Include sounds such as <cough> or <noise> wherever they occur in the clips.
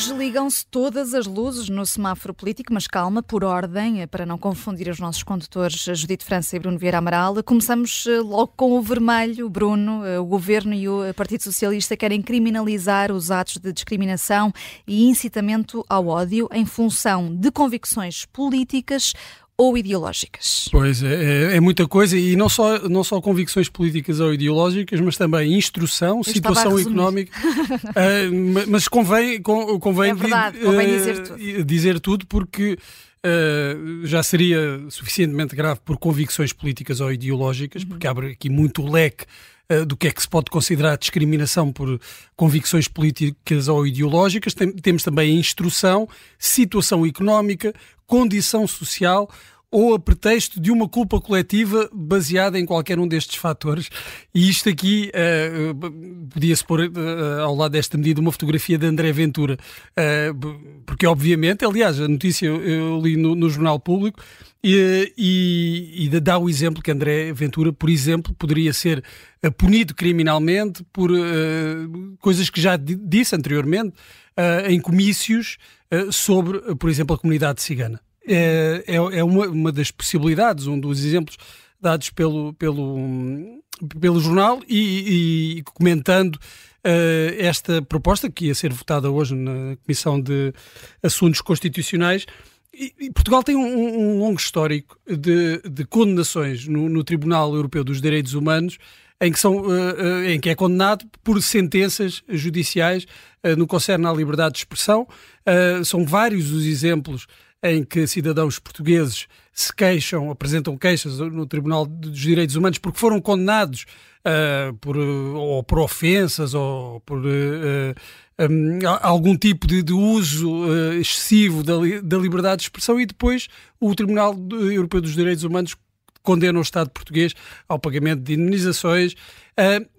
Hoje ligam-se todas as luzes no semáforo político, mas calma, por ordem, para não confundir os nossos condutores Judite França e Bruno Vieira Amaral. Começamos eh, logo com o vermelho. Bruno, eh, o Governo e o Partido Socialista querem criminalizar os atos de discriminação e incitamento ao ódio em função de convicções políticas ou ideológicas. Pois, é, é, é, muita coisa e não só, não só convicções políticas ou ideológicas, mas também instrução, Eu situação económica. <laughs> uh, mas convém, convém, é verdade, convém dizer tudo. dizer tudo porque Uh, já seria suficientemente grave por convicções políticas ou ideológicas, porque abre aqui muito leque uh, do que é que se pode considerar discriminação por convicções políticas ou ideológicas. Tem, temos também a instrução, situação económica, condição social ou a pretexto de uma culpa coletiva baseada em qualquer um destes fatores. E isto aqui uh, podia-se pôr uh, ao lado desta medida uma fotografia de André Ventura, uh, porque obviamente, aliás, a notícia eu, li no, no, Jornal Público e, e, e, dá o exemplo que André Ventura, por exemplo, poderia ser punido criminalmente por coisas que já disse anteriormente em comícios sobre, por exemplo, a comunidade cigana é, é, é uma, uma das possibilidades, um dos exemplos dados pelo, pelo, pelo jornal e, e comentando uh, esta proposta que ia ser votada hoje na Comissão de Assuntos Constitucionais. E, e Portugal tem um, um, longo histórico de, de condenações no, no, Tribunal Europeu dos Direitos Humanos em que, são, uh, uh, em que é condenado por sentenças judiciais no que concerne à liberdade de expressão. são vários os exemplos em que cidadãos portugueses se queixam, apresentam queixas no Tribunal dos Direitos Humanos porque foram condenados uh, por, ou por ofensas ou por uh, um, algum tipo de, de uso uh, excessivo da, da, liberdade de expressão e depois o Tribunal Europeu dos Direitos Humanos condena o Estado português ao pagamento de indemnizações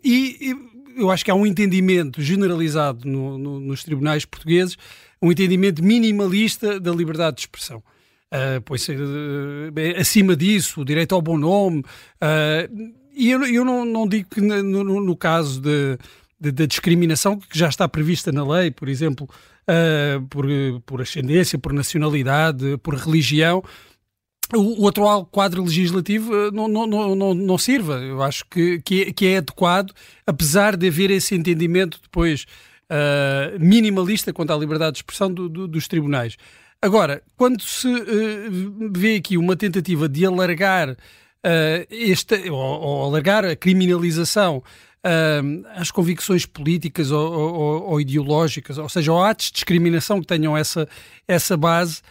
e, e eu acho que há um entendimento generalizado no, no, nos tribunais portugueses um entendimento minimalista da liberdade de expressão. Uh, pois, uh, acima disso, o direito ao bom nome. Uh, e eu, eu não, não, digo que no, no, no caso de, discriminação, que já está prevista na lei, por exemplo, uh, por, por ascendência, por nacionalidade, por religião, o, o atual quadro legislativo não, não, não, não, não sirva. Eu acho que, que é, que é adequado, apesar de haver esse entendimento depois uh, minimalista quanto à liberdade de expressão do, do, dos tribunais. Agora, quando se uh, vê aqui uma tentativa de alargar uh, esta, ou, ou, alargar a criminalização às convicções políticas ou, ou, ou, ideológicas, ou seja, ou atos de discriminação que tenham essa, essa base,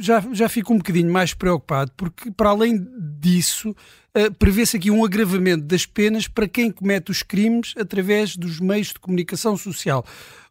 já, já fico um bocadinho mais preocupado, porque para além disso, uh, prevê-se aqui um agravamento das penas para quem comete os crimes através dos meios de comunicação social.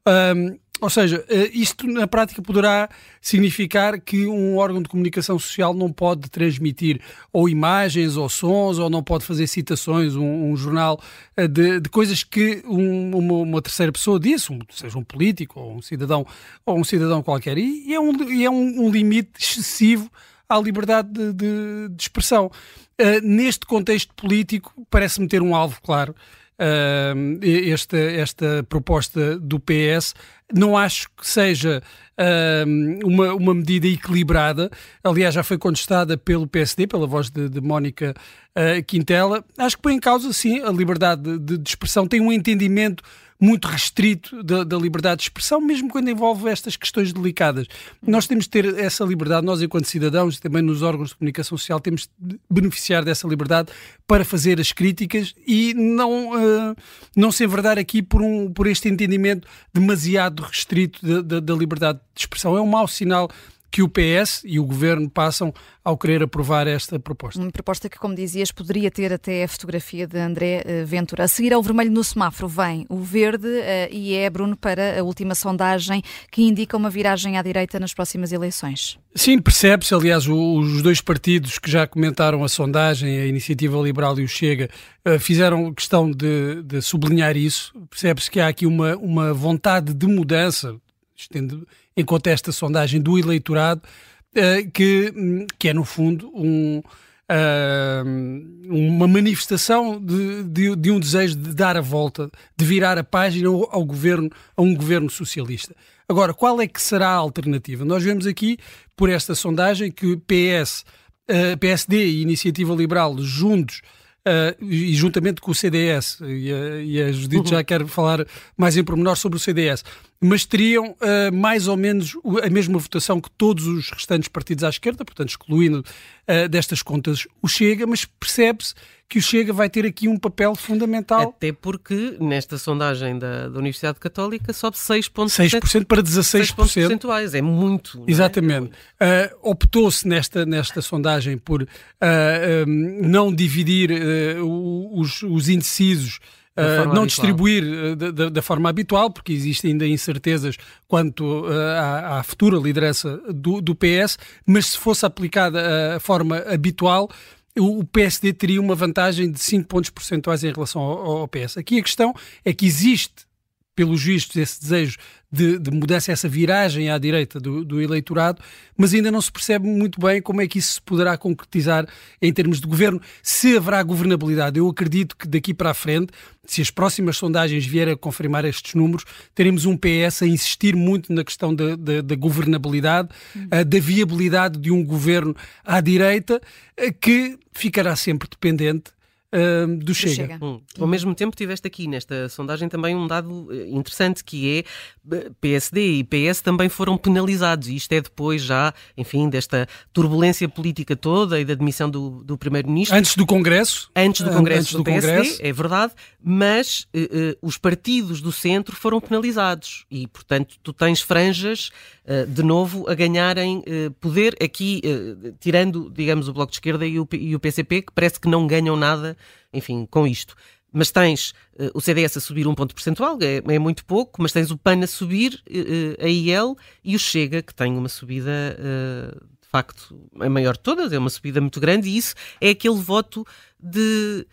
Um, ou seja, eh, isto na prática poderá significar que um órgão de comunicação social não pode transmitir ou imagens ou sons ou não pode fazer citações, um, um jornal eh, de, de, coisas que um, uma, uma, terceira pessoa disse, um, seja um político ou um cidadão ou um cidadão qualquer. E, e é, um, e é um, limite excessivo à liberdade de, de, de expressão. Uh, neste contexto político, parece-me ter um alvo claro. Uh, esta, esta proposta do PS não acho que seja uh, uma, uma medida equilibrada. Aliás, já foi contestada pelo PSD, pela voz de, de Mónica uh, Quintela. Acho que põe em causa, sim, a liberdade de, de expressão. Tem um entendimento muito restrito da, da, liberdade de expressão, mesmo quando envolve estas questões delicadas. Nós temos de ter essa liberdade, nós enquanto cidadãos, também nos órgãos de comunicação social, temos de beneficiar dessa liberdade para fazer as críticas e não, uh, não se enverdar aqui por, um, por este entendimento demasiado restrito da, da, da liberdade de expressão. É um mau sinal que o PS e o Governo passam ao querer aprovar esta proposta. Uma proposta que, como dizias, poderia ter até a fotografia de André eh, Ventura. A seguir ao vermelho no semáforo vem o verde uh, e é, Bruno, para a última sondagem que indica uma viragem à direita nas próximas eleições. Sim, percebe-se. Aliás, os dois partidos que já comentaram a sondagem, a Iniciativa Liberal e o Chega, uh, fizeram questão de, de sublinhar isso. Percebe-se que há aqui uma, uma vontade de mudança, estendo em conta esta sondagem do eleitorado, uh, que, que é, no fundo, um, uh, uma manifestação de, de, de, um desejo de dar a volta, de virar a página ao, governo, a um governo socialista. Agora, qual é que será a alternativa? Nós vemos aqui, por esta sondagem, que PS, uh, PSD e Iniciativa Liberal juntos Uh, e juntamente com o CDS, e a, e a Judite uhum. já quer falar mais em pormenor sobre o CDS, mas teriam uh, mais ou menos a mesma votação que todos os restantes partidos à esquerda, portanto, excluindo uh, destas contas o Chega, mas percebe-se que o Chega vai ter aqui um papel fundamental. Até porque nesta sondagem da, da Universidade Católica sobe 6 pontos 6% para 16%. 6 pontos percentuais, é muito. É? Exatamente. É uh, Optou-se nesta, nesta sondagem por um, não dividir os, os indecisos Uh, não habitual. distribuir uh, da, da, forma habitual, porque existem ainda incertezas quanto uh, à, à, futura liderança do, do, PS, mas se fosse aplicada a forma habitual, o PSD teria uma vantagem de 5 pontos percentuais em relação ao, ao PS. Aqui a questão é que existe, pelos vistos, esse desejo de, de mudança, essa viragem à direita do, do, eleitorado, mas ainda não se percebe muito bem como é que isso se poderá concretizar em termos de governo, se haverá governabilidade. Eu acredito que daqui para a frente, se as próximas sondagens vierem a confirmar estes números, teremos um PS a insistir muito na questão da, da, da governabilidade, hum. da viabilidade de um governo à direita, que ficará sempre dependente uh, do, Chega. Chega. Hum. Ao mesmo tempo, tiveste aqui nesta sondagem também um dado eh, interessante que é eh, PSD e PS também foram penalizados, e isto é depois já, enfim, desta turbulência política toda e da demissão do, do Primeiro-Ministro. Antes do Congresso? Antes do Congresso Antes do, do PSD, Congresso. é verdade, mas uh, uh, os partidos do centro foram penalizados e, portanto, tu tens franjas de novo a ganharem poder aqui, tirando, digamos, o Bloco de Esquerda e o, e o PCP, que parece que não ganham nada enfim, com isto. Mas tens uh, o CDS a subir um ponto percentual, é, é muito pouco, mas tens o PAN a subir, uh, a IEL, e o Chega, que tem uma subida, de facto, a maior de todas, é uma subida muito grande, e isso é aquele voto de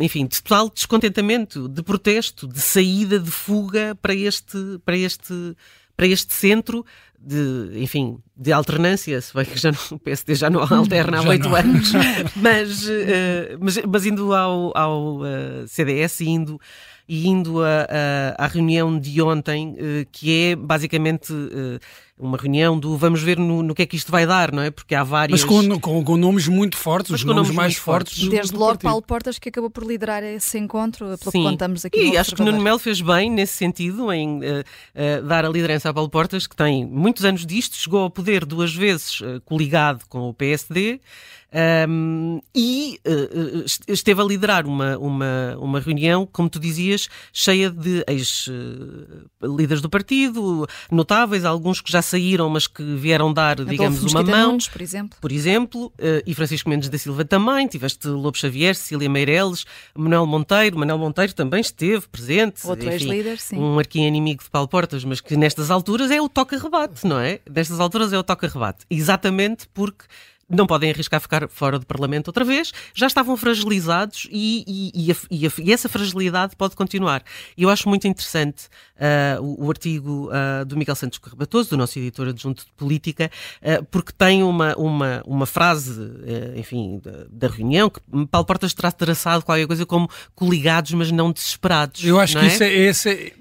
enfim, de total descontentamento, de protesto, de saída, de fuga para este, para este, para este centro de, enfim, de alternância, se bem que já não, <laughs> o PSD já não alterna há oito anos, <laughs> mas, uh, mas, mas, indo ao, ao uh, eh, CDS, indo e indo a, a, à reunião de ontem, uh, que é basicamente uma reunião do vamos ver no, no, que é que isto vai dar, não é? Porque há várias. Mas com, com, com nomes muito fortes, os nomes, nomes mais fortes. fortes. Desde logo partido. Paulo Portas, que acabou por liderar esse encontro, pelo Sim. que contamos aqui. E acho que Nuno Melo fez bem nesse sentido, em uh, dar a liderança a Paulo Portas, que tem muitos anos disto, chegou ao poder duas vezes coligado com o PSD. Um, e uh, esteve a liderar uma, uma, uma reunião, como tu dizias, cheia de ex-líderes do partido, notáveis, alguns que já saíram, mas que vieram dar, Adolfo digamos, uma mão. Nunes, por exemplo. Por exemplo, uh, e Francisco Mendes da Silva também, tiveste Lobo Xavier, Cecília Meireles, Manuel Monteiro. Manuel Monteiro também esteve presente. Outro ex-líder, sim. Um arqui-inimigo de Paulo Portas, mas que nestas alturas é o toca-rebate, não é? Nestas alturas é o toca-rebate. Exatamente porque não podem arriscar ficar fora do Parlamento outra vez, já estavam fragilizados e, e, e, a, e, a, e essa fragilidade pode continuar. E eu acho muito interessante uh, o, o, artigo uh, do Miguel Santos Correbatoso, do nosso editor adjunto de política, uh, porque tem uma, uma, uma frase, enfim, da, da, reunião, que Paulo Portas terá traçado qualquer coisa como coligados, mas não desesperados. Eu acho que é? isso é, esse é,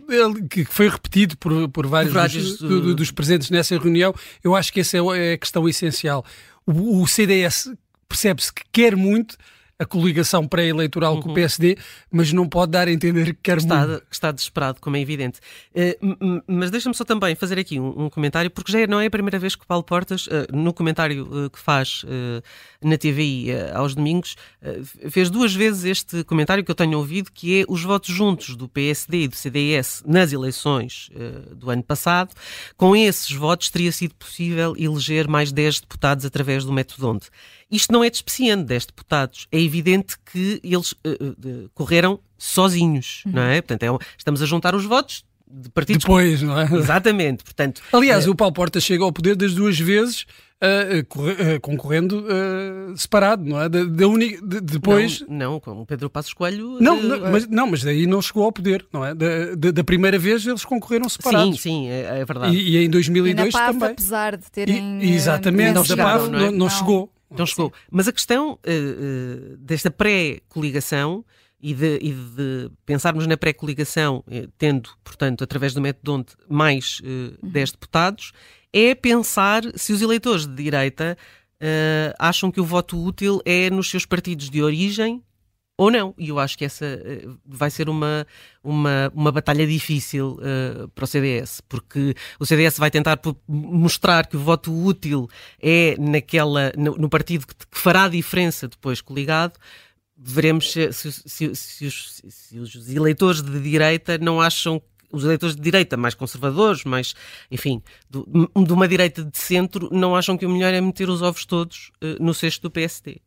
que foi repetido por, por vários, por vários dos, do, dos presentes nessa reunião. Eu acho que essa é a questão essencial o, o CDS percebe-se que quer muito a coligação pré-eleitoral uhum. com o PSD, mas não pode dar a entender que quer está, muito. Está desesperado, como é evidente. Uh, mas deixa-me só também fazer aqui um, um, comentário, porque já não é a primeira vez que o Paulo Portas, uh, no comentário uh, que faz na TVI aos domingos, fez duas vezes este comentário que eu tenho ouvido, que é os votos juntos do PSD e do CDS nas eleições do ano passado. Com esses votos teria sido possível eleger mais 10 deputados através do método onde. Isto não é despeciando 10 deputados. É evidente que eles uh, uh, correram sozinhos, uhum. não é? Portanto, é, estamos a juntar os votos de partidos. Depois, não é? <laughs> Exatamente. Portanto, Aliás, o Paulo Porta chega ao poder das duas vezes. Uh, uh, concorrendo uh, separado, não é? Da, da de, depois. Não, não, com o Pedro Passos Coelho. Não, não, mas, não, mas daí não chegou ao poder, não é? Da, da, da primeira vez eles concorreram separados. Sim, sim, é, é verdade. E, e, em 2002 e na PAF, também. apesar de terem. E, exatamente, não, da PAF não, não, não chegou. Então chegou. Mas a questão uh, uh, desta pré-coligação e de, e de pensarmos na pré-coligação, eh, tendo, portanto, através do método onde mais uh, uhum. 10 deputados, é pensar se os eleitores de direita uh, acham que o voto útil é nos seus partidos de origem ou não. E eu acho que essa uh, vai ser uma, uma, uma batalha difícil uh, para o CDS, porque o CDS vai tentar mostrar que o voto útil é naquela, no, no partido que, que fará diferença depois coligado veremos se, se, se, os, se, os, eleitores de direita não acham os eleitores de direita mais conservadores, mais, enfim, do, de uma direita de centro, não acham que o melhor é meter os ovos todos uh, no cesto do PSD.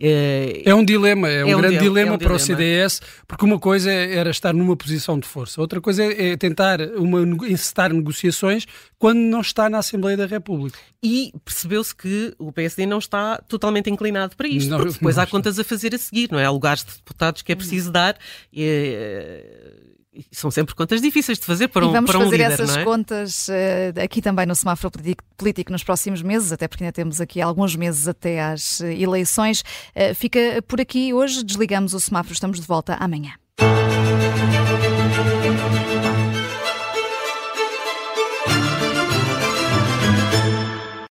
É, é um dilema, é um, é um grande dilema, é um para dilema. o CDS, porque uma coisa era estar numa posição de força, outra coisa é, tentar uma, encetar negociações quando não está na Assembleia da República. E percebeu-se que o PSD não está totalmente inclinado para isto, não, porque <laughs> depois há contas a fazer a seguir, não é? Há lugares de deputados que é preciso dar. E, são sempre contas difíceis de fazer para um, e vamos para um fazer essas é? contas uh, aqui também no semáforo político nos próximos meses, até porque ainda temos aqui alguns meses até às eh, eleições. Uh, fica por aqui hoje, desligamos o semáforo, estamos de volta amanhã.